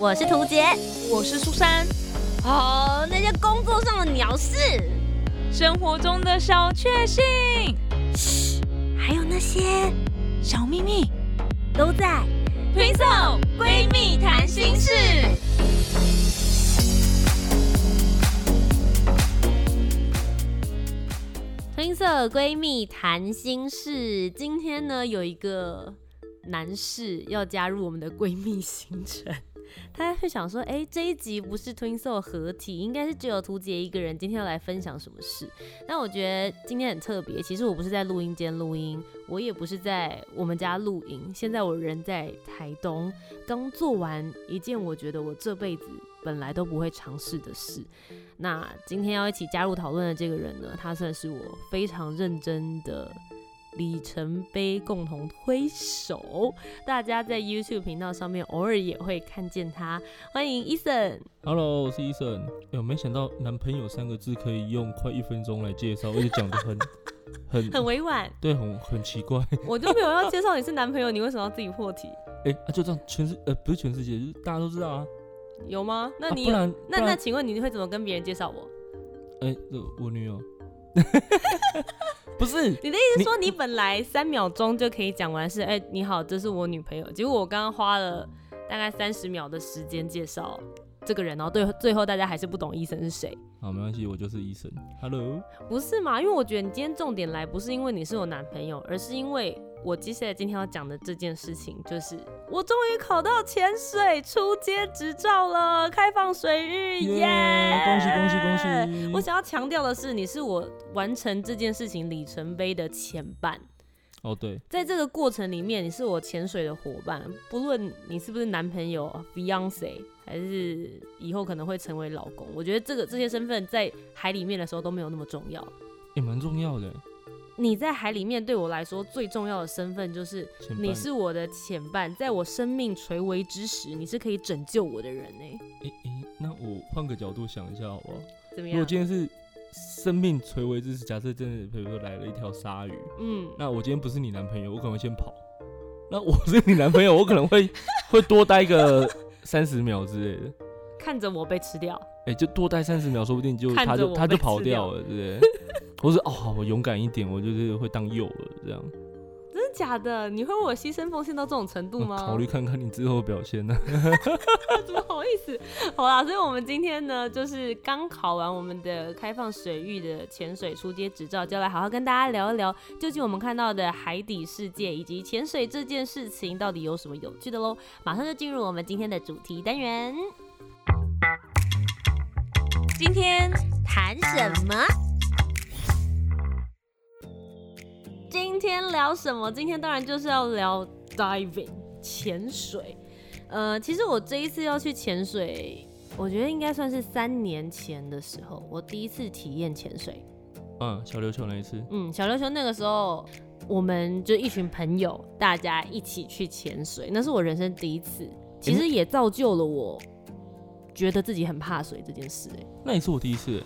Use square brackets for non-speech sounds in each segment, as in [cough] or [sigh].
我是涂杰，我是苏珊。哦，那些工作上的鸟事，生活中的小确幸，嘘，还有那些小秘密，都在推送闺蜜谈心事。推色闺蜜谈心事，今天呢有一个男士要加入我们的闺蜜行程。他会想说，哎，这一集不是 Twinsol 合体，应该是只有图杰一个人今天要来分享什么事。但我觉得今天很特别，其实我不是在录音间录音，我也不是在我们家录音，现在我人在台东，刚做完一件我觉得我这辈子本来都不会尝试的事。那今天要一起加入讨论的这个人呢，他算是我非常认真的。里程碑共同推手，大家在 YouTube 频道上面偶尔也会看见他。欢迎 Eason。Hello，我是 Eason。哎，没想到男朋友三个字可以用快一分钟来介绍，而且讲的很 [laughs] 很很委婉，对，很很奇怪。我就没有要介绍你是男朋友，你为什么要自己破题？哎，就这样，全世呃不是全世界，就是大家都知道啊。有吗？那你那那请问你会怎么跟别人介绍我？哎，我女友。[laughs] 不是你的意思说你本来三秒钟就可以讲完是哎你好这是我女朋友，结果我刚刚花了大概三十秒的时间介绍这个人，然后对最后大家还是不懂医生是谁。好，没关系，我就是医生。Hello，不是嘛？因为我觉得你今天重点来不是因为你是我男朋友，而是因为。我接下来今天要讲的这件事情，就是我终于考到潜水出街执照了，开放水域，耶！恭喜恭喜恭喜！我想要强调的是，你是我完成这件事情里程碑的前半。哦，对，在这个过程里面，你是我潜水的伙伴，不论你是不是男朋友 Beyonce，还是以后可能会成为老公，我觉得这个这些身份在海里面的时候都没有那么重要，也蛮重要的。你在海里面对我来说最重要的身份就是你是我的前伴，在我生命垂危之时，你是可以拯救我的人呢。诶诶，那我换个角度想一下好不好？怎么样？如果今天是生命垂危之时，假设真的比如说来了一条鲨鱼，嗯，那我今天不是你男朋友，我可能会先跑。那我是你男朋友，我可能会 [laughs] 会多待个三十秒之类的，看着我被吃掉。哎，就多待三十秒，说不定就他就他就跑掉了，对不对？我说哦，我勇敢一点，我就是会当诱饵这样。真的假的？你会为我牺牲奉献到这种程度吗？[laughs] 考虑看看你之后表现呢。[laughs] 怎么好意思？好啦，所以我们今天呢，就是刚考完我们的开放水域的潜水出街执照，就来好好跟大家聊一聊，究竟我们看到的海底世界以及潜水这件事情到底有什么有趣的喽？马上就进入我们今天的主题单元。今天谈什么？今天聊什么？今天当然就是要聊 diving 潜水。呃，其实我这一次要去潜水，我觉得应该算是三年前的时候，我第一次体验潜水。嗯，小琉球那一次。嗯，小琉球那个时候，我们就一群朋友，大家一起去潜水，那是我人生第一次，其实也造就了我觉得自己很怕水这件事。哎，那也是我第一次。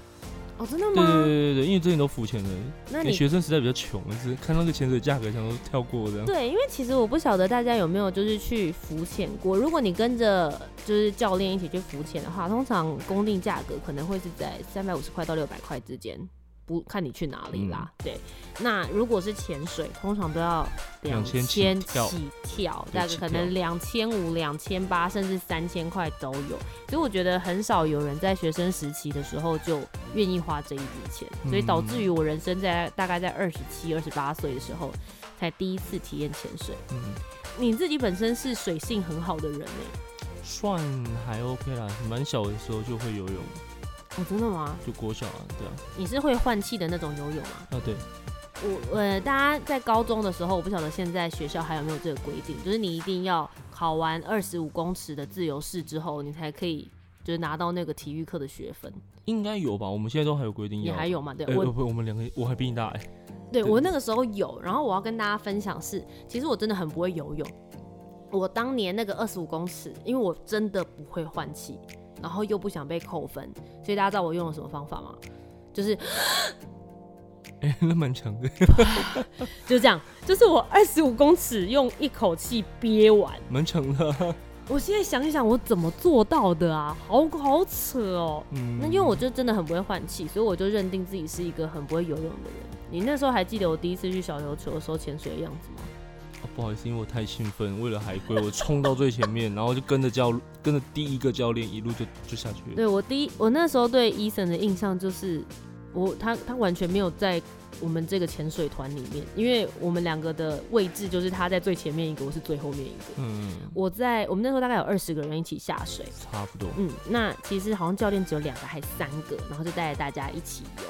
哦，真的吗？对对对对对，因为最近都浮潜的，那你学生时代比较穷，是看到个潜水价格，想说跳过这样。对，因为其实我不晓得大家有没有就是去浮潜过。如果你跟着就是教练一起去浮潜的话，通常公定价格可能会是在三百五十块到六百块之间。不看你去哪里啦，对。那如果是潜水，通常都要两千起跳，大概可能两千五、两千八，甚至三千块都有。所以我觉得很少有人在学生时期的时候就愿意花这一笔钱，所以导致于我人生在大概在二十七、二十八岁的时候才第一次体验潜水。嗯，你自己本身是水性很好的人呢？算还 OK 啦，蛮小的时候就会游泳。哦，真的吗？就国小啊，对啊。你是会换气的那种游泳吗？啊，对。我呃，大家在高中的时候，我不晓得现在学校还有没有这个规定，就是你一定要考完二十五公尺的自由式之后，你才可以就是拿到那个体育课的学分。应该有吧？我们现在都还有规定。你还有吗？对，我不，我们两个我还比你大哎。对，我那个时候有。然后我要跟大家分享是，其实我真的很不会游泳。我当年那个二十五公尺，因为我真的不会换气。然后又不想被扣分，所以大家知道我用了什么方法吗？就是，哎，那蛮长的，[laughs] 就这样，就是我二十五公尺用一口气憋完，蛮长的。我现在想一想，我怎么做到的啊？好好扯哦。嗯，那因为我就真的很不会换气，所以我就认定自己是一个很不会游泳的人。你那时候还记得我第一次去小琉球的时候潜水的样子吗？不好意思，因为我太兴奋，为了海龟，我冲到最前面，然后就跟着教跟着第一个教练一路就就下去了。对我第一，我那时候对伊森的印象就是，我他他完全没有在我们这个潜水团里面，因为我们两个的位置就是他在最前面一个，我是最后面一个。嗯，我在我们那时候大概有二十个人一起下水，差不多。嗯，那其实好像教练只有两个还三个，然后就带着大家一起游，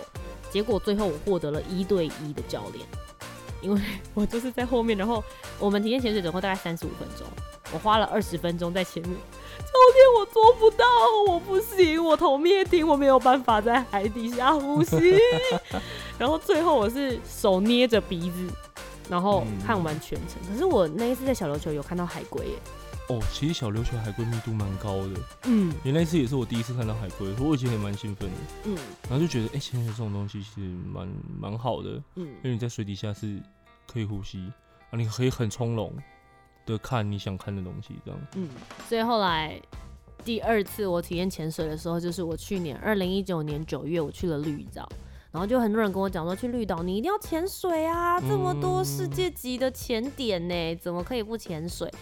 结果最后我获得了一对一的教练。因为 [laughs] 我就是在后面，然后我们体验潜水总共大概三十五分钟，我花了二十分钟在前面。教练，我做不到，我不行，我头灭顶，我没有办法在海底下呼吸。[laughs] 然后最后我是手捏着鼻子，然后看完全程。可是我那一次在小琉球有看到海龟耶。哦，其实小琉球海龟密度蛮高的。嗯，原来那次也是我第一次看到海龟，我以前也蛮兴奋的。嗯，然后就觉得，哎，潜水这种东西其实蛮蛮好的。嗯，因为你在水底下是可以呼吸，啊，你可以很从容的看你想看的东西，这样。嗯，所以后来第二次我体验潜水的时候，就是我去年二零一九年九月我去了绿岛，然后就很多人跟我讲说，去绿岛你一定要潜水啊，这么多世界级的潜点呢，怎么可以不潜水？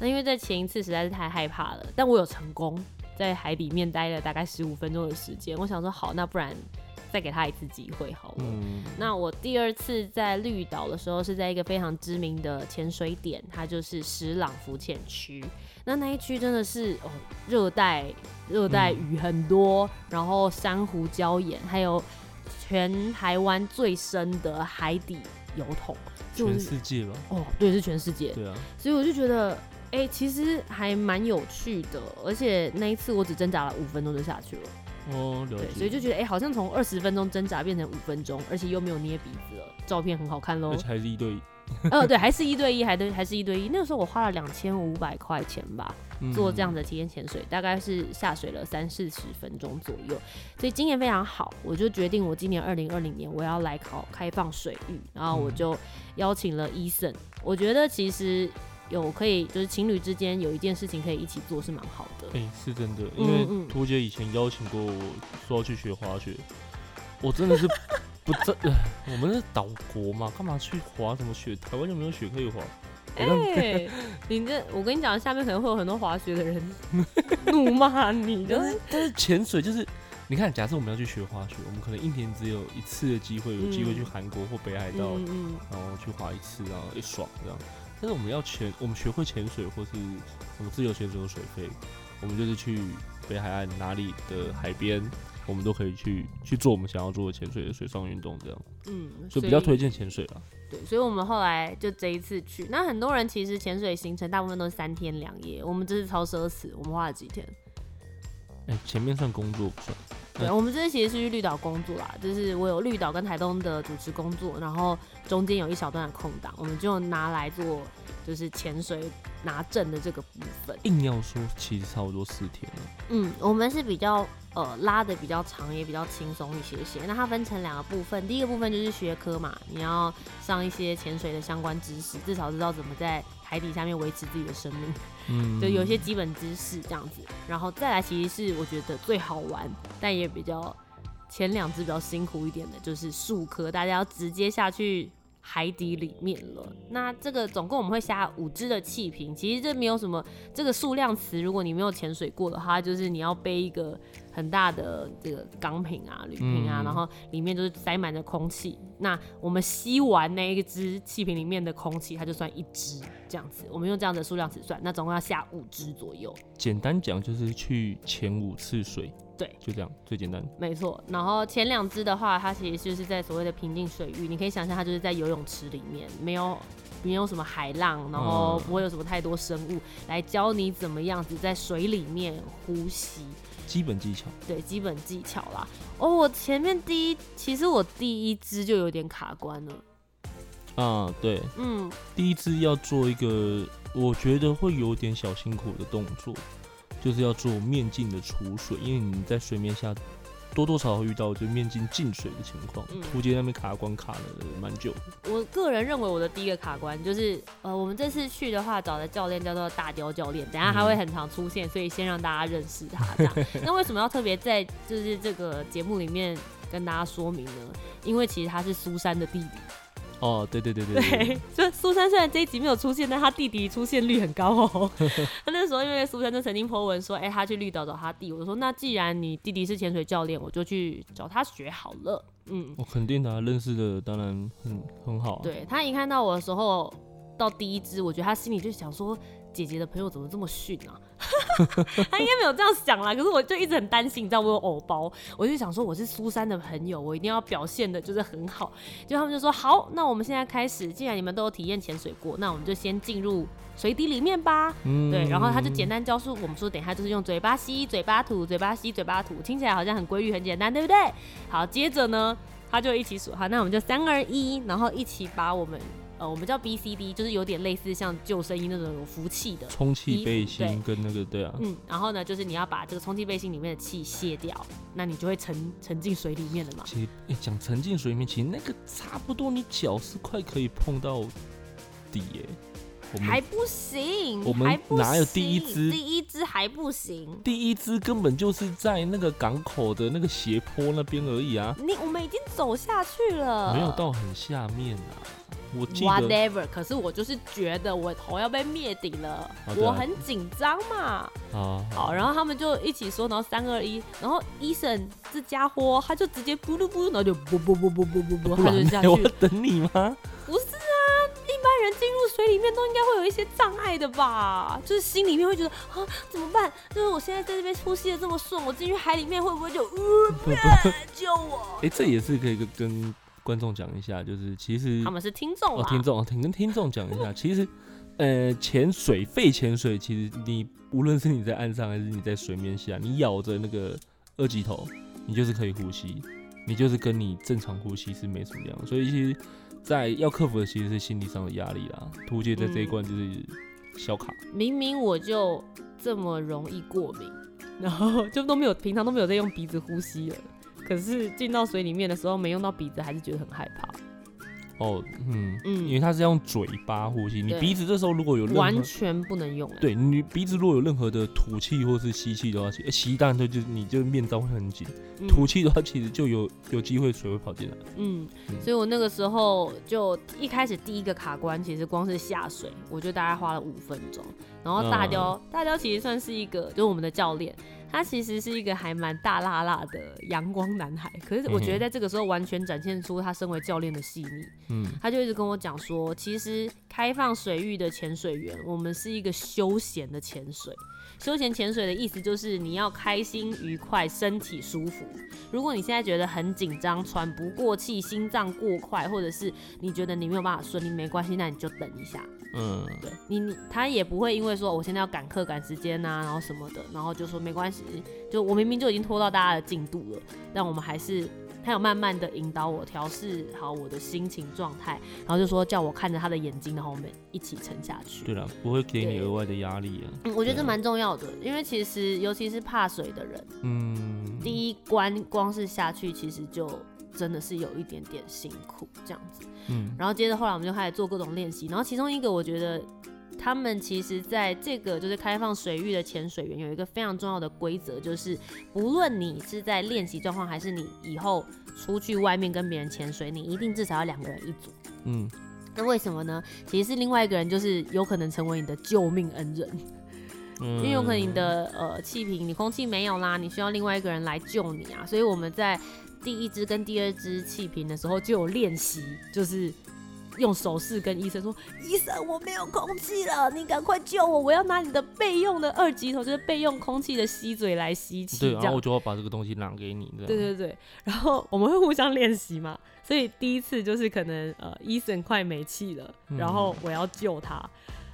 那因为在前一次实在是太害怕了，但我有成功在海里面待了大概十五分钟的时间。我想说好，那不然再给他一次机会好了。那我第二次在绿岛的时候是在一个非常知名的潜水点，它就是石朗浮潜区。那那一区真的是哦，热带热带雨很多，然后珊瑚礁岩，还有全台湾最深的海底油桶，全世界吧？哦，对，是全世界。对啊，所以我就觉得。哎，其实还蛮有趣的，而且那一次我只挣扎了五分钟就下去了。哦，对，所以就觉得哎，好像从二十分钟挣扎变成五分钟，而且又没有捏鼻子了，照片很好看喽。而且还是一对一。呃，对，还是一对一，还对，还是一对一。那个时候我花了两千五百块钱吧，做这样的体验潜水，大概是下水了三四十分钟左右，所以经验非常好。我就决定我今年二零二零年我要来考开放水域，然后我就邀请了伊森。我觉得其实。有可以，就是情侣之间有一件事情可以一起做，是蛮好的。哎，是真的，因为图姐以前邀请过我说要去学滑雪，我真的是不真。我们是岛国嘛，干嘛去滑什么雪？台湾就没有雪可以滑。哎，[laughs] 你这我跟你讲，下面可能会有很多滑雪的人怒骂你。就是但是潜水就是，你看，假设我们要去学滑雪，我们可能一年只有一次的机会，有机会去韩国或北海道，然后去滑一次，然后一爽这样。但是我们要潜，我们学会潜水或是什么自由潜水有水费，我们就是去北海岸哪里的海边，我们都可以去去做我们想要做的潜水的水上运动，这样。嗯，所以比较推荐潜水啦。对，所以我们后来就这一次去，那很多人其实潜水行程大部分都是三天两夜，我们这是超奢侈，我们花了几天。哎，前面算工作不算。对，我们这次其实是去绿岛工作啦，就是我有绿岛跟台东的主持工作，然后中间有一小段的空档，我们就拿来做就是潜水拿证的这个部分。硬要说，其实差不多四天了。嗯，我们是比较呃拉的比较长，也比较轻松一些些。那它分成两个部分，第一个部分就是学科嘛，你要上一些潜水的相关知识，至少知道怎么在。海底下面维持自己的生命，嗯，就有些基本知识这样子，然后再来其实是我觉得最好玩，但也比较前两只比较辛苦一点的，就是数科，大家要直接下去。海底里面了，那这个总共我们会下五只的气瓶，其实这没有什么这个数量词，如果你没有潜水过的话，就是你要背一个很大的这个钢瓶啊、铝瓶啊，然后里面就是塞满了空气。那我们吸完那一只气瓶里面的空气，它就算一只这样子。我们用这样的数量词算，那总共要下五只左右。简单讲就是去潜五次水。对，就这样，最简单。没错，然后前两只的话，它其实就是在所谓的平静水域，你可以想象它就是在游泳池里面，没有没有什么海浪，然后不会有什么太多生物来教你怎么样子在水里面呼吸。基本技巧。对，基本技巧啦。哦，我前面第一，其实我第一只就有点卡关了。啊，对，嗯，第一只要做一个，我觉得会有点小辛苦的动作。就是要做面镜的储水，因为你在水面下多多少少遇到就面镜进水的情况，图杰那边卡关卡了蛮久。我个人认为我的第一个卡关就是，呃，我们这次去的话找的教练叫做大雕教练，等下他会很常出现，所以先让大家认识他。这样，[laughs] 那为什么要特别在就是这个节目里面跟大家说明呢？因为其实他是苏珊的弟弟。哦，对对对对对，就 [laughs] 苏珊虽然这一集没有出现，但他弟弟出现率很高哦。[laughs] 他那时候因为苏珊就曾经 po 文说，哎，他去绿岛找他弟，我说那既然你弟弟是潜水教练，我就去找他学好了。嗯，我肯定的，认识的当然很很好。对他一看到我的时候，到第一支，我觉得他心里就想说。姐姐的朋友怎么这么逊啊？[laughs] 他应该没有这样想啦，可是我就一直很担心，你知道我有偶包，我就想说我是苏珊的朋友，我一定要表现的就是很好。就他们就说好，那我们现在开始，既然你们都有体验潜水过，那我们就先进入水底里面吧。嗯，对，然后他就简单教书我们说，等一下就是用嘴巴吸，嘴巴吐，嘴巴吸，嘴巴吐，听起来好像很规律，很简单，对不对？好，接着呢，他就一起数，好，那我们就三二一，然后一起把我们。呃，我们叫 B C D，就是有点类似像救生衣那种有浮气的充气背心跟那个对啊，嗯，然后呢，就是你要把这个充气背心里面的气卸掉，那你就会沉沉进水里面了嘛。其实讲沉进水里面，其实那个差不多你脚是快可以碰到底耶，还不行，我们哪有第一只？第一只还不行，第一只根本就是在那个港口的那个斜坡那边而已啊。你我们已经走下去了，没有到很下面啊。Whatever，可是我就是觉得我头要被灭顶了，我很紧张嘛。啊好，然后他们就一起说，然后三二一，然后医生这家伙他就直接咕噜咕噜，然后就啵啵啵啵啵啵啵，[laughs] 他就下去。我等你吗？不是啊，一般人进入水里面都应该会有一些障碍的吧？就是心里面会觉得啊，怎么办？就是我现在在这边呼吸的这么顺，我进去海里面会不会就呃，救我？哎，这也是可以跟。观众讲一下，就是其实他们是听众哦，听众听跟听众讲一下，[laughs] 其实呃，潜水肺潜水，其实你无论是你在岸上还是你在水面下，你咬着那个二级头，你就是可以呼吸，你就是跟你正常呼吸是没什么两样。所以其实，在要克服的其实是心理上的压力啦。图杰在这一关就是小卡，明明我就这么容易过敏，然后就都没有平常都没有在用鼻子呼吸了。可是进到水里面的时候，没用到鼻子，还是觉得很害怕。哦，嗯嗯，因为它是用嘴巴呼吸，你鼻子这时候如果有完全不能用。对你鼻子如果有任何的吐气或是吸气的话，吸当然就就你就面罩会很紧，吐气的话其实就有有机会水会跑进来。嗯，所以我那个时候就一开始第一个卡关，其实光是下水，我就大概花了五分钟。然后大雕大雕其实算是一个，就是我们的教练。他其实是一个还蛮大辣辣的阳光男孩，可是我觉得在这个时候完全展现出他身为教练的细腻。嗯，他就一直跟我讲说，其实开放水域的潜水员，我们是一个休闲的潜水。休闲潜水的意思就是你要开心、愉快、身体舒服。如果你现在觉得很紧张、喘不过气、心脏过快，或者是你觉得你没有办法顺利，没关系，那你就等一下。嗯，对你你他也不会因为说我现在要赶课赶时间呐，然后什么的，然后就说没关系，就我明明就已经拖到大家的进度了，但我们还是他有慢慢的引导我调试好我的心情状态，然后就说叫我看着他的眼睛，然后我们一起沉下去。对了，不会给你额外的压力啊。嗯，我觉得这蛮重要的，因为其实尤其是怕水的人，嗯，第一关光是下去其实就。真的是有一点点辛苦这样子，嗯，然后接着后来我们就开始做各种练习，然后其中一个我觉得他们其实在这个就是开放水域的潜水员有一个非常重要的规则，就是不论你是在练习状况还是你以后出去外面跟别人潜水，你一定至少要两个人一组，嗯，那为什么呢？其实是另外一个人就是有可能成为你的救命恩人，嗯，[laughs] 因为有可能你的呃气瓶你空气没有啦，你需要另外一个人来救你啊，所以我们在。第一支跟第二支气瓶的时候就有练习，就是用手势跟医生说：“医生，我没有空气了，你赶快救我！我要拿你的备用的二级头，就是备用空气的吸嘴来吸气。”对，然后我就要把这个东西拿给你。对对对，然后我们会互相练习嘛，所以第一次就是可能呃，医生快没气了，然后我要救他，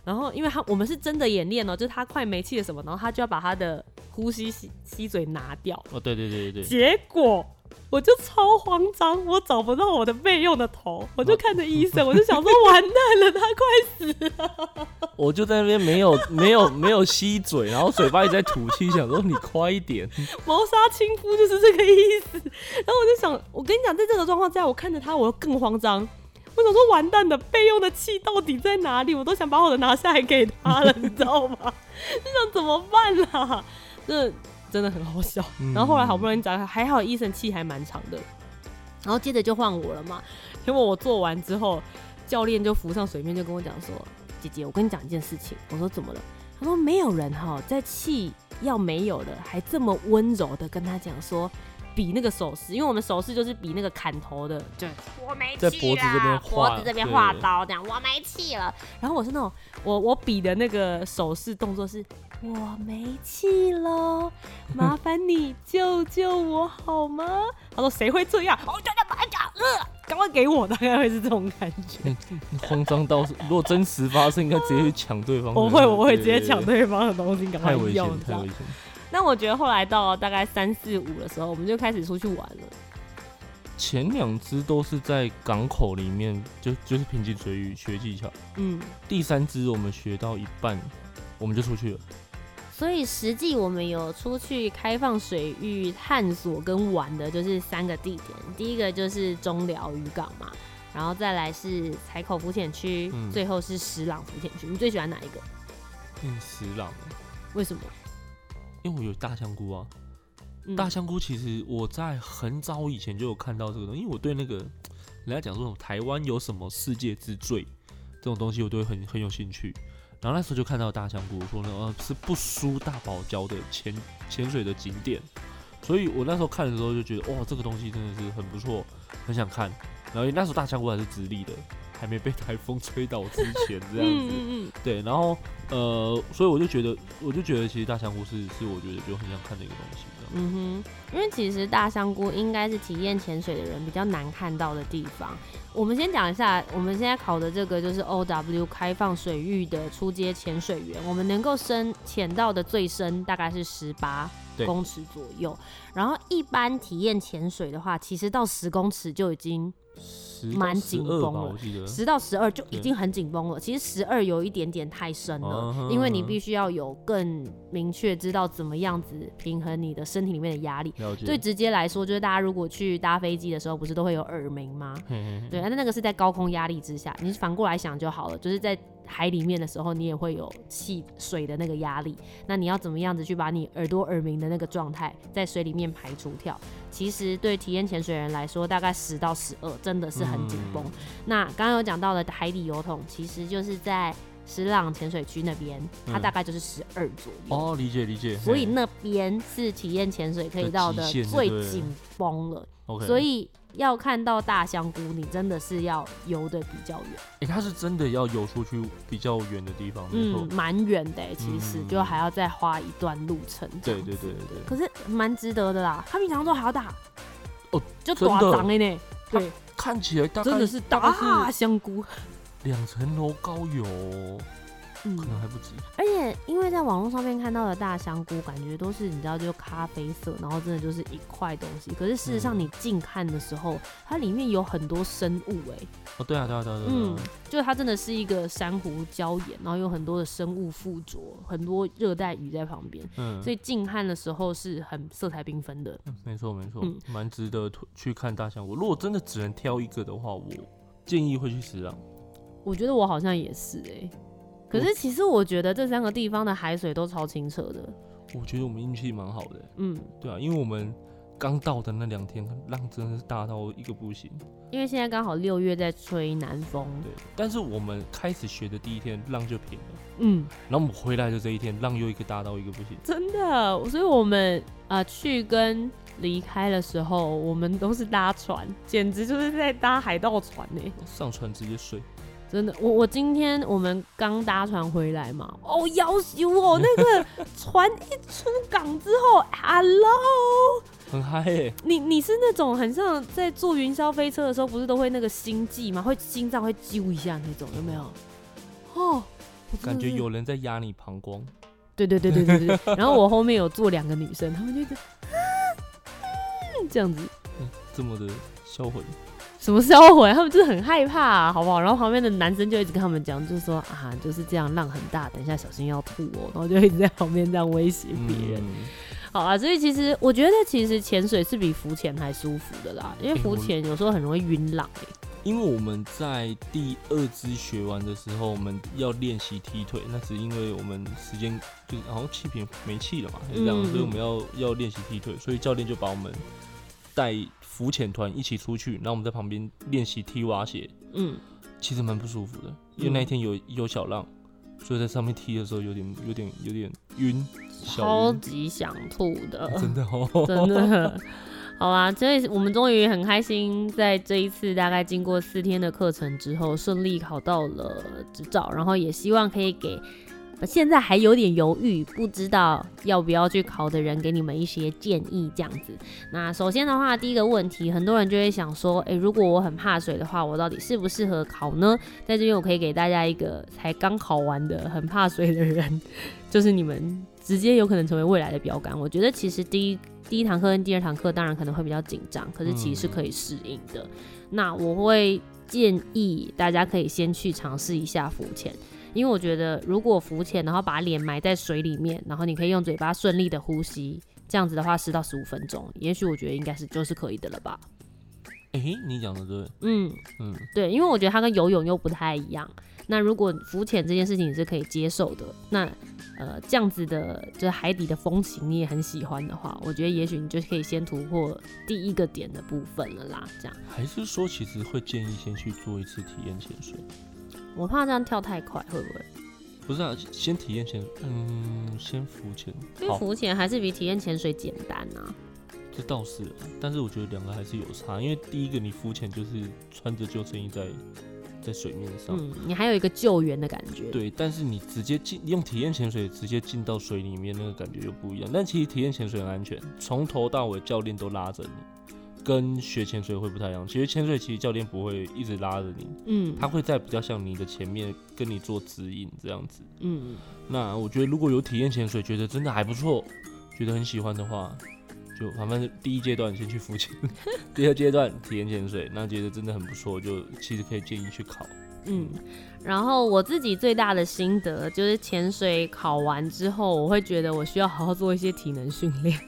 然后因为他我们是真的演练哦，就是他快没气了什么，然后他就要把他的呼吸吸吸嘴拿掉。哦，对对对对对，结果。我就超慌张，我找不到我的备用的头，我就看着医生，我就想说完蛋了，他快死了。[laughs] 我就在那边没有没有没有吸嘴，然后嘴巴一直在吐气，想说你快一点。谋杀亲夫就是这个意思。然后我就想，我跟你讲，在这个状况下，我看着他，我更慌张。我想说，完蛋的备用的气到底在哪里？我都想把我的拿下来给他了，你知道吗？就想怎么办啦？这真的很好笑。然后后来好不容易找，还好医生气还蛮长的。然后接着就换我了嘛。结果我做完之后，教练就浮上水面，就跟我讲说：“姐姐，我跟你讲一件事情。”我说：“怎么了？”他说：“没有人哈，在气要没有了，还这么温柔的跟他讲说。”比那个手势，因为我们手势就是比那个砍头的，对我没在脖子这边脖子这边画刀这样，我没气了。然后我是那种，我我比的那个手势动作是，我没气了，麻烦你救救我好吗？他说谁会这样？我叫他把脚，呃，赶快给我，大概会是这种感觉。[laughs] 慌张到，如果真实发生，应该直接去抢对方。我会，我会直接抢对方的东西，赶快用，太危险。那我觉得后来到大概三四五的时候，我们就开始出去玩了。前两只都是在港口里面，就就是平静水域学技巧。嗯。第三只我们学到一半，我们就出去了。所以实际我们有出去开放水域探索跟玩的，就是三个地点。第一个就是中寮渔港嘛，然后再来是彩口浮潜区，最后是石朗浮潜区。你最喜欢哪一个？嗯，石朗。为什么？因为我有大香菇啊，大香菇其实我在很早以前就有看到这个东西，因为我对那个人家讲说什么台湾有什么世界之最这种东西，我都会很很有兴趣。然后那时候就看到大香菇，说呢呃是不输大堡礁的潜潜水的景点，所以我那时候看的时候就觉得哇这个东西真的是很不错，很想看。然后那时候大香菇还是直立的。还没被台风吹倒之前，这样子，[laughs] 嗯对，然后呃，所以我就觉得，我就觉得其实大香菇是是我觉得就很想看的一个东西。嗯哼，因为其实大香菇应该是体验潜水的人比较难看到的地方。我们先讲一下，我们现在考的这个就是 O W 开放水域的初阶潜水员，我们能够深潜到的最深大概是十八公尺左右。然后一般体验潜水的话，其实到十公尺就已经。蛮紧绷了，十到十二就已经很紧绷了。其实十二有一点点太深了，因为你必须要有更明确知道怎么样子平衡你的身体里面的压力。最直接来说，就是大家如果去搭飞机的时候，不是都会有耳鸣吗？对，那那个是在高空压力之下，你反过来想就好了，就是在。海里面的时候，你也会有气水的那个压力，那你要怎么样子去把你耳朵耳鸣的那个状态在水里面排除掉？其实对体验潜水人来说，大概十到十二真的是很紧绷。那刚刚有讲到的海底油桶，其实就是在石朗潜水区那边，它大概就是十二左右。哦，理解理解。所以那边是体验潜水可以到的最紧绷了。所以。要看到大香菇，你真的是要游的比较远。哎，它是真的要游出去比较远的地方，嗯，蛮远的，其实就还要再花一段路程。对对对对对。可是蛮值得的啦，它比常都还要大。哦，就大长的呢。对，看起来真的是大香菇，两层楼高有。可能还不止，而且因为在网络上面看到的大香菇，感觉都是你知道，就咖啡色，然后真的就是一块东西。可是事实上你近看的时候，它里面有很多生物，哎，哦，对啊，对啊，对啊对，嗯，就它真的是一个珊瑚礁岩，然后有很多的生物附着，很多热带鱼在旁边，嗯，所以近看的时候是很色彩缤纷的。没错，没错，蛮值得去看大香菇。如果真的只能挑一个的话，我建议会去石朗。我觉得我好像也是，哎。可是其实我觉得这三个地方的海水都超清澈的。我觉得我们运气蛮好的。嗯，对啊，因为我们刚到的那两天浪真的是大到一个不行。因为现在刚好六月在吹南风。对。但是我们开始学的第一天浪就平了。嗯。然后我们回来的这一天浪又一个大到一个不行。真的，所以我们啊去跟离开的时候，我们都是搭船，简直就是在搭海盗船呢。上船直接睡。真的，我我今天我们刚搭船回来嘛，哦，要死我！[laughs] 那个船一出港之后，Hello，很嗨耶！你你是那种很像在坐云霄飞车的时候，不是都会那个心悸吗？会心脏会揪一下那种，有没有？哦，感觉有人在压你膀胱。对对对对对对。[laughs] 然后我后面有坐两个女生，她们就这样子，这么的销魂。什么时候回？他们就是很害怕，好不好？然后旁边的男生就一直跟他们讲，就是说啊，就是这样，浪很大，等一下小心要吐哦。然后就一直在旁边这样威胁别人。好啊，所以其实我觉得，其实潜水是比浮潜还舒服的啦，因为浮潜有时候很容易晕浪因为我们在第二支学完的时候，我们要练习踢腿，那是因为我们时间就好像气瓶没气了嘛，是这样，所以我们要要练习踢腿，所以教练就把我们带。浮潜团一起出去，然后我们在旁边练习踢蛙鞋。嗯，其实蛮不舒服的，因为那一天有有小浪，所以在上面踢的时候有点有点有点晕，超级想吐的，真的哦，[laughs] 真的。好啊，所以我们终于很开心，在这一次大概经过四天的课程之后，顺利考到了执照，然后也希望可以给。现在还有点犹豫，不知道要不要去考的人，给你们一些建议这样子。那首先的话，第一个问题，很多人就会想说，诶，如果我很怕水的话，我到底适不适合考呢？在这边，我可以给大家一个才刚考完的很怕水的人，就是你们直接有可能成为未来的标杆。我觉得其实第一第一堂课跟第二堂课当然可能会比较紧张，可是其实是可以适应的。那我会建议大家可以先去尝试一下浮潜。因为我觉得，如果浮潜，然后把脸埋在水里面，然后你可以用嘴巴顺利的呼吸，这样子的话，十到十五分钟，也许我觉得应该是就是可以的了吧。哎，你讲的对。嗯嗯，对，因为我觉得它跟游泳又不太一样。那如果浮潜这件事情你是可以接受的，那呃这样子的，就是海底的风情你也很喜欢的话，我觉得也许你就可以先突破第一个点的部分了啦。这样。还是说，其实会建议先去做一次体验潜水。我怕这样跳太快，会不会？不是啊，先体验潜，嗯，先浮潜。因为浮潜还是比体验潜水简单啊。这倒是，但是我觉得两个还是有差。因为第一个，你浮潜就是穿着救生衣在在水面上，嗯，你还有一个救援的感觉。对，但是你直接进用体验潜水直接进到水里面，那个感觉又不一样。但其实体验潜水很安全，从头到尾教练都拉着你。跟学潜水会不太一样，其实潜水其实教练不会一直拉着你，嗯，他会在比较像你的前面跟你做指引这样子，嗯，那我觉得如果有体验潜水，觉得真的还不错，觉得很喜欢的话，就反正第一阶段先去浮潜，[laughs] 第二阶段体验潜水，那觉得真的很不错，就其实可以建议去考，嗯，然后我自己最大的心得就是潜水考完之后，我会觉得我需要好好做一些体能训练。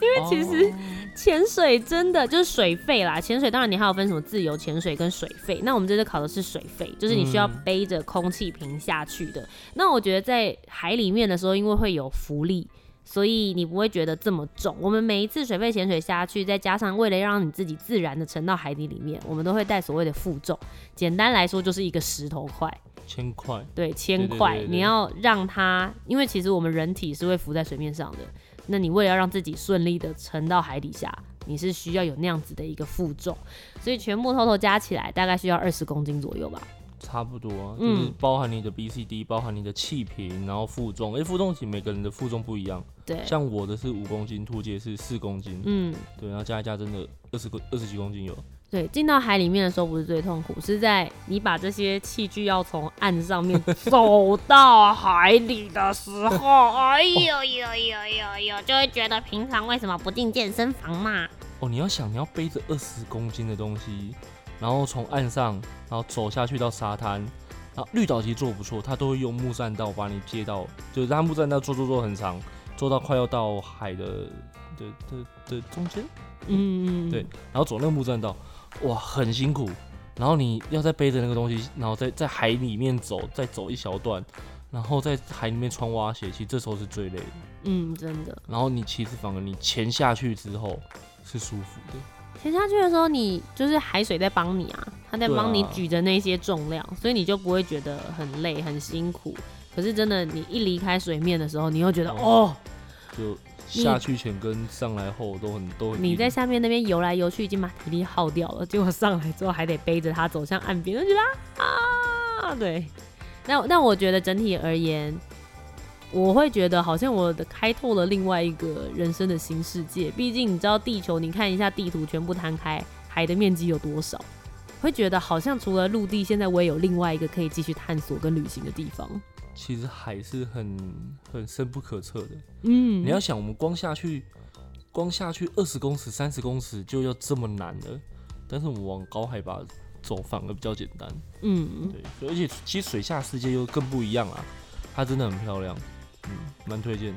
因为其实潜水真的就是水费啦，潜水当然你还有分什么自由潜水跟水费，那我们这次考的是水费，就是你需要背着空气瓶下去的。那我觉得在海里面的时候，因为会有浮力，所以你不会觉得这么重。我们每一次水费潜水下去，再加上为了让你自己自然的沉到海底里面，我们都会带所谓的负重，简单来说就是一个石头块，铅块，对，铅块，你要让它，因为其实我们人体是会浮在水面上的。那你为了要让自己顺利的沉到海底下，你是需要有那样子的一个负重，所以全部偷偷加起来大概需要二十公斤左右吧。差不多，就是包含你的 B、C、D，包含你的气瓶，然后负重。哎，负重其实每个人的负重不一样。对。像我的是五公斤，兔姐是四公斤。嗯。对，然后加一加，真的二十个二十几公斤有。对，进到海里面的时候不是最痛苦，是在你把这些器具要从岸上面 [laughs] 走到海里的时候，哎呦呦呦呦呦，就会觉得平常为什么不进健身房嘛？哦，你要想，你要背着二十公斤的东西，然后从岸上，然后走下去到沙滩，然后绿岛其实做不错，他都会用木栈道把你接到，就是他木栈道做做做很长，做到快要到海的的的的中间，嗯，对，然后走那个木栈道。哇，很辛苦，然后你要再背着那个东西，然后在在海里面走，再走一小段，然后在海里面穿蛙鞋，其实这时候是最累的。嗯，真的。然后你其实反而你潜下去之后是舒服的。潜下去的时候，你就是海水在帮你啊，它在帮你举着那些重量，所以你就不会觉得很累很辛苦。可是真的，你一离开水面的时候，你又觉得哦，就。下去前跟上来后都很都很。你在下面那边游来游去，已经把体力耗掉了，结果上来之后还得背着它走向岸边，就觉得啊，对。那那我觉得整体而言，我会觉得好像我的开拓了另外一个人生的新世界。毕竟你知道地球，你看一下地图全部摊开，海的面积有多少？会觉得好像除了陆地，现在我也有另外一个可以继续探索跟旅行的地方。其实海是很很深不可测的，嗯，你要想，我们光下去，光下去二十公尺、三十公尺就要这么难了，但是我们往高海拔走反而比较简单。嗯，对，而且其实水下世界又更不一样啊，它真的很漂亮，嗯，蛮推荐。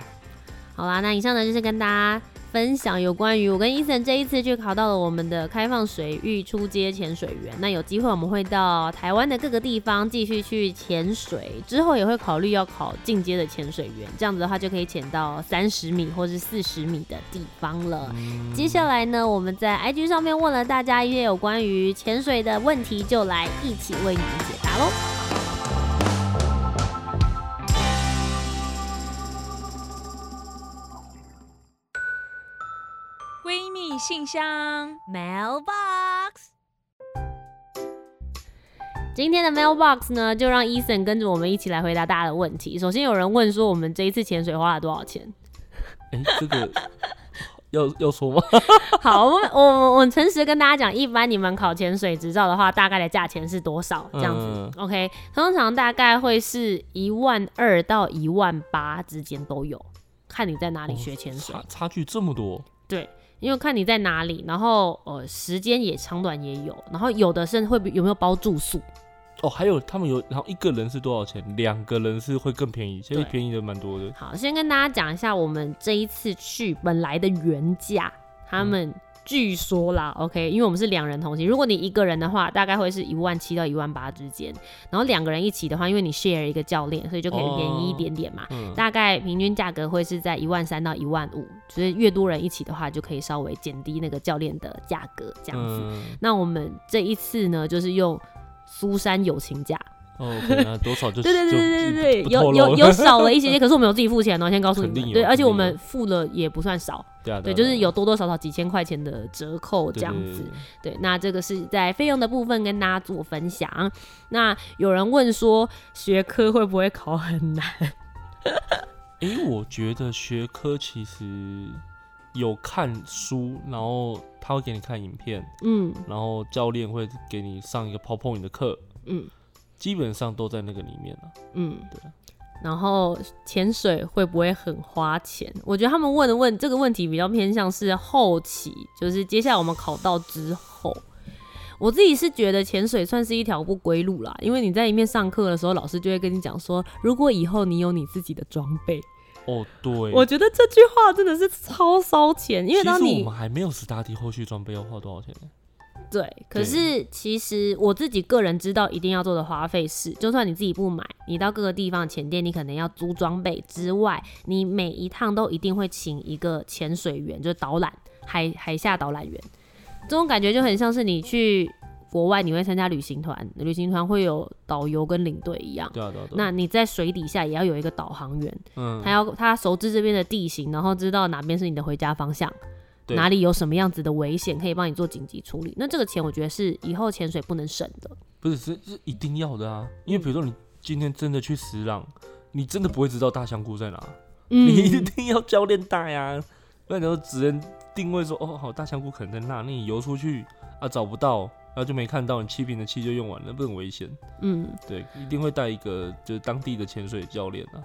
好啦，那以上呢就是跟大家。分享有关于我跟伊森这一次去考到了我们的开放水域初阶潜水员，那有机会我们会到台湾的各个地方继续去潜水，之后也会考虑要考进阶的潜水员，这样子的话就可以潜到三十米或是四十米的地方了。接下来呢，我们在 IG 上面问了大家一些有关于潜水的问题，就来一起为你们解答喽。箱 mailbox，今天的 mailbox 呢，就让 Eason 跟着我们一起来回答大家的问题。首先有人问说，我们这一次潜水花了多少钱？哎，这个 [laughs] 要要说吗？[laughs] 好，我我我诚实跟大家讲，一般你们考潜水执照的话，大概的价钱是多少？这样子，OK，通常大概会是一万二到一万八之间都有，看你在哪里学潜水，差差距这么多？对。因为看你在哪里，然后呃时间也长短也有，然后有的甚至会有没有包住宿？哦，还有他们有，然后一个人是多少钱？两个人是会更便宜，其实便宜的蛮多的。好，先跟大家讲一下我们这一次去本来的原价，他们。据说啦，OK，因为我们是两人同行，如果你一个人的话，大概会是一万七到一万八之间，然后两个人一起的话，因为你 share 一个教练，所以就可以便宜一点点嘛，大概平均价格会是在一万三到一万五，所以越多人一起的话，就可以稍微减低那个教练的价格这样子。那我们这一次呢，就是用苏珊友情价。哦，那多少就对对对对对对，有有 [laughs] 有少了一些些，可是我们有自己付钱哦，先告诉你们，对，而且我们付了也不算少，对啊，对，就是有多多少少几千块钱的折扣这样子，对，那这个是在费用的部分跟大家做分享。那有人问说学科会不会考很难？[laughs] 哎，我觉得学科其实有看书，然后他会给你看影片，嗯，然后教练会给你上一个泡泡影的课，嗯。基本上都在那个里面了。嗯，对。然后潜水会不会很花钱？我觉得他们问的问这个问题比较偏向是后期，就是接下来我们考到之后，我自己是觉得潜水算是一条不归路啦。因为你在一面上课的时候，老师就会跟你讲说，如果以后你有你自己的装备，哦，对，我觉得这句话真的是超烧钱。因为当你我们还没有实打底后续装备要花多少钱呢？对，可是其实我自己个人知道一定要做的花费是，就算你自己不买，你到各个地方潜店，你可能要租装备之外，你每一趟都一定会请一个潜水员，就是导览海海下导览员。这种感觉就很像是你去国外，你会参加旅行团，旅行团会有导游跟领队一样。对啊，对啊。那你在水底下也要有一个导航员，嗯，他要他熟知这边的地形，然后知道哪边是你的回家方向。哪里有什么样子的危险，可以帮你做紧急处理？那这个钱我觉得是以后潜水不能省的。不是，是是一定要的啊！因为比如说你今天真的去石浪，你真的不会知道大香菇在哪，你一定要教练带啊，不然就只能定位说哦，好，大香菇可能在那，那你游出去啊找不到，然后就没看到，你气瓶的气就用完了，不很危险？嗯，对，一定会带一个就是当地的潜水教练啊。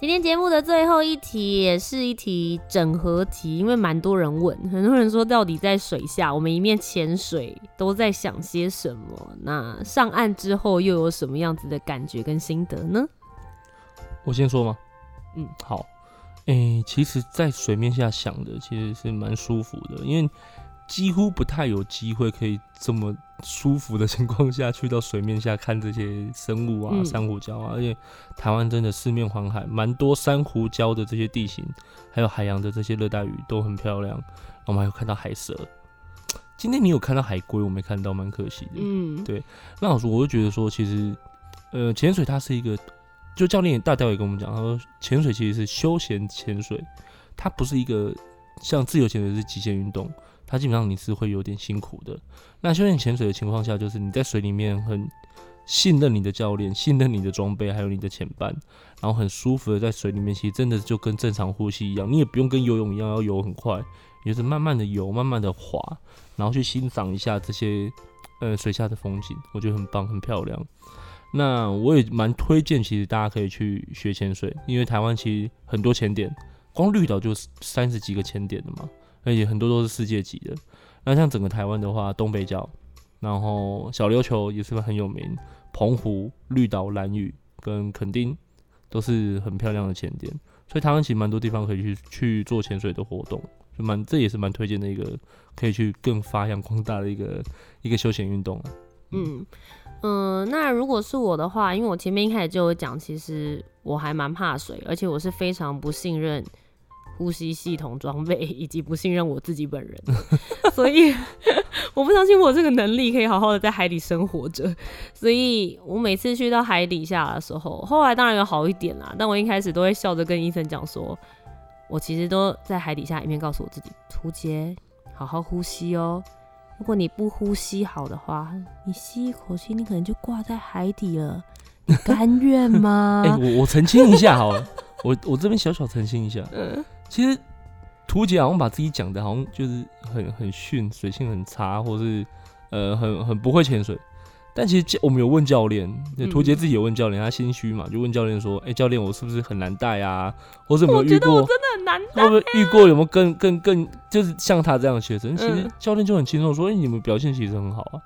今天节目的最后一题也是一题整合题，因为蛮多人问，很多人说到底在水下，我们一面潜水都在想些什么？那上岸之后又有什么样子的感觉跟心得呢？我先说吗？嗯，好。诶，其实，在水面下想的其实是蛮舒服的，因为。几乎不太有机会可以这么舒服的情况下去到水面下看这些生物啊，珊瑚礁啊，而且台湾真的四面环海，蛮多珊瑚礁的这些地形，还有海洋的这些热带鱼都很漂亮。我们还有看到海蛇，今天你有看到海龟，我没看到，蛮可惜的。嗯，对。那我说，我就觉得说，其实，呃，潜水它是一个，就教练大调也跟我们讲，他说潜水其实是休闲潜水，它不是一个像自由潜水是极限运动。它基本上你是会有点辛苦的。那休闲潜水的情况下，就是你在水里面很信任你的教练，信任你的装备，还有你的潜伴，然后很舒服的在水里面，其实真的就跟正常呼吸一样。你也不用跟游泳一样要游很快，也是慢慢的游，慢慢的滑，然后去欣赏一下这些呃水下的风景，我觉得很棒，很漂亮。那我也蛮推荐，其实大家可以去学潜水，因为台湾其实很多潜点，光绿岛就三十几个潜点的嘛。而且很多都是世界级的。那像整个台湾的话，东北角，然后小琉球也是很有名，澎湖、绿岛、蓝屿跟垦丁都是很漂亮的潜点，所以台湾其实蛮多地方可以去去做潜水的活动，就蛮这也是蛮推荐的一个可以去更发扬光大的一个一个休闲运动啊。嗯嗯，那如果是我的话，因为我前面一开始就有讲，其实我还蛮怕水，而且我是非常不信任呼吸系统装备，以及不信任我自己本人，[laughs] 所以 [laughs] 我不相信我这个能力可以好好的在海底生活着。所以我每次去到海底下的时候，后来当然有好一点啦，但我一开始都会笑着跟医生讲说，我其实都在海底下一面告诉我自己，图杰，好好呼吸哦。如果你不呼吸好的话，你吸一口气，你可能就挂在海底了。你甘愿吗？[laughs] 哎，我我澄清一下好了，我我这边小小澄清一下。嗯，其实图杰好像把自己讲的好像就是很很逊，水性很差，或是呃很很不会潜水。但其实我们有问教练，图杰自己有问教练，他心虚嘛，就问教练说：“哎，教练，我是不是很难带啊？或者有没有遇过？我真的很难带。会不会遇过有没有更更更就是像他这样的学生？其实教练就很轻松说：，哎，你们表现其实很好啊。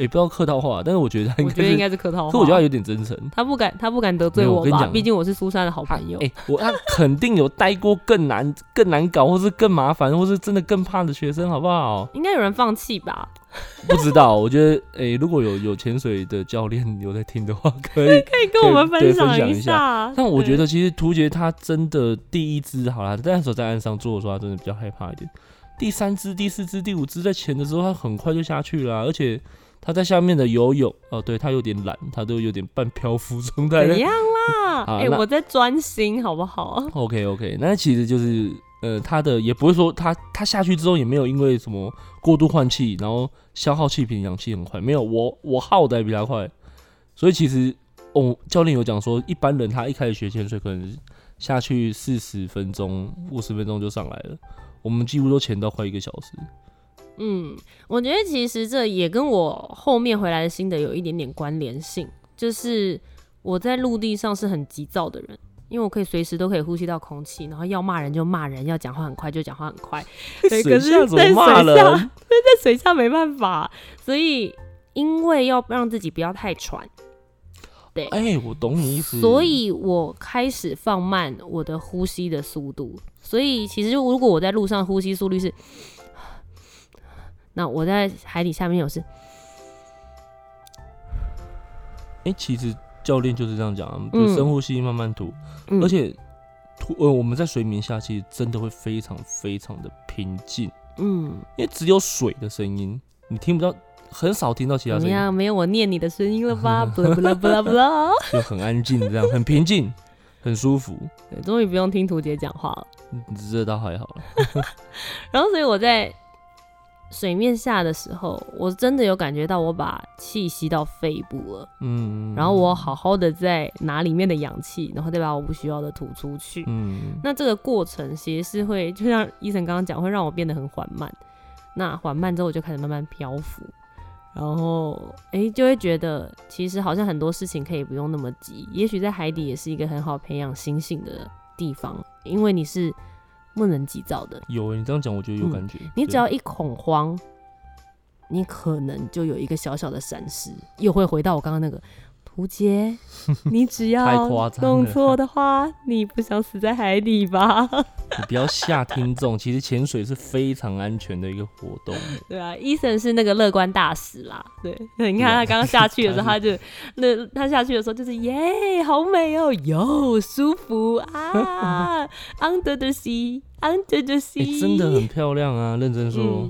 哎，不知道客套话，但是我觉得他，我觉得应该是客套话。可我觉得他有点真诚，他不敢，他不敢得罪我吧？毕竟我是苏珊的好朋友。哎，我他肯定有带过更难、更难搞，或是更麻烦，或是真的更怕的学生，好不好？应该有人放弃吧？[laughs] 不知道，我觉得，哎，如果有有潜水的教练有在听的话，可以 [laughs] 可以跟我们分享一下。但我觉得，其实图杰他真的第一只好了，那时候在岸上做的时候，他真的比较害怕一点。第三只、第四只、第五只在潜的时候，他很快就下去了，而且他在下面的游泳，哦，对他有点懒，他都有点半漂浮 [laughs] 状态。怎样啦？[laughs] 哎，我在专心，好不好？OK OK，[laughs] 那其实就是。呃，他的也不会说他他下去之后也没有因为什么过度换气，然后消耗气瓶氧气很快，没有我我耗的比他快，所以其实哦教练有讲说，一般人他一开始学潜水可能下去四十分钟五十分钟就上来了，我们几乎都潜到快一个小时。嗯，我觉得其实这也跟我后面回来的心得有一点点关联性，就是我在陆地上是很急躁的人。因为我可以随时都可以呼吸到空气，然后要骂人就骂人，要讲话很快就讲话很快。[laughs] 对，可是在水下，在水下没办法，所以因为要让自己不要太喘。对，哎，我懂你意思。所以我开始放慢我的呼吸的速度。所以其实如果我在路上呼吸速率是，那我在海底下面有是，哎，其实。教练就是这样讲，就深呼吸，慢慢吐，而且吐呃，我们在水面下其实真的会非常非常的平静，嗯，因为只有水的声音，你听不到，很少听到其他声音，没有我念你的声音了吧？不啦不啦不啦不啦，[laughs] 就很安静，这样很平静，很舒服，对，终于不用听图姐讲话了，这倒还好了。[laughs] 然后所以我在。水面下的时候，我真的有感觉到我把气吸到肺部了，嗯，然后我好好的在拿里面的氧气，然后再把我不需要的吐出去，嗯，那这个过程其实是会，就像医生刚刚讲，会让我变得很缓慢，那缓慢之后我就开始慢慢漂浮，然后哎，就会觉得其实好像很多事情可以不用那么急，也许在海底也是一个很好培养心性的地方，因为你是。不能急躁的。有你这样讲，我觉得有感觉。你只要一恐慌，你可能就有一个小小的闪失，又会回到我刚刚那个。图杰，[laughs] 你只要弄错的话，你不想死在海底吧？[laughs] 你不要吓听众，其实潜水是非常安全的一个活动。对啊，伊森是那个乐观大使啦。对，你看他刚刚下去的时候，[laughs] 他就那他下去的时候就是耶，好美哦，哟，舒服啊，Under the sea，Under the sea，真的很漂亮啊，认真说。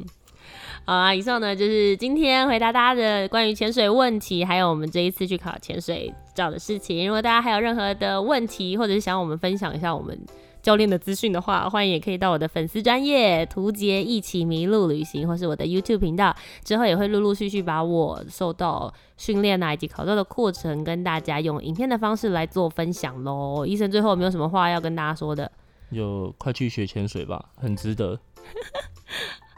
好啊，以上呢就是今天回答大家的关于潜水问题，还有我们这一次去考潜水照的事情。如果大家还有任何的问题，或者是想我们分享一下我们教练的资讯的话，欢迎也可以到我的粉丝专业图杰一起迷路旅行，或是我的 YouTube 频道，之后也会陆陆续续把我受到训练啊以及考照的过程跟大家用影片的方式来做分享喽。医生最后有没有什么话要跟大家说的？就快去学潜水吧，很值得。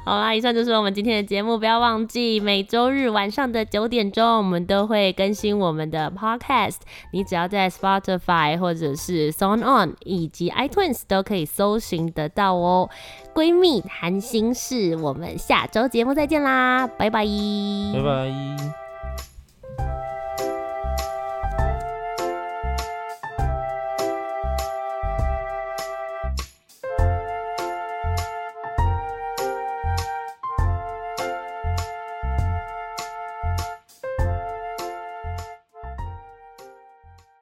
好啦，以上就是我们今天的节目。不要忘记每周日晚上的九点钟，我们都会更新我们的 podcast。你只要在 Spotify 或者是 Song On 以及 iTunes 都可以搜寻得到哦。闺蜜谈心事，我们下周节目再见啦，拜拜，拜拜。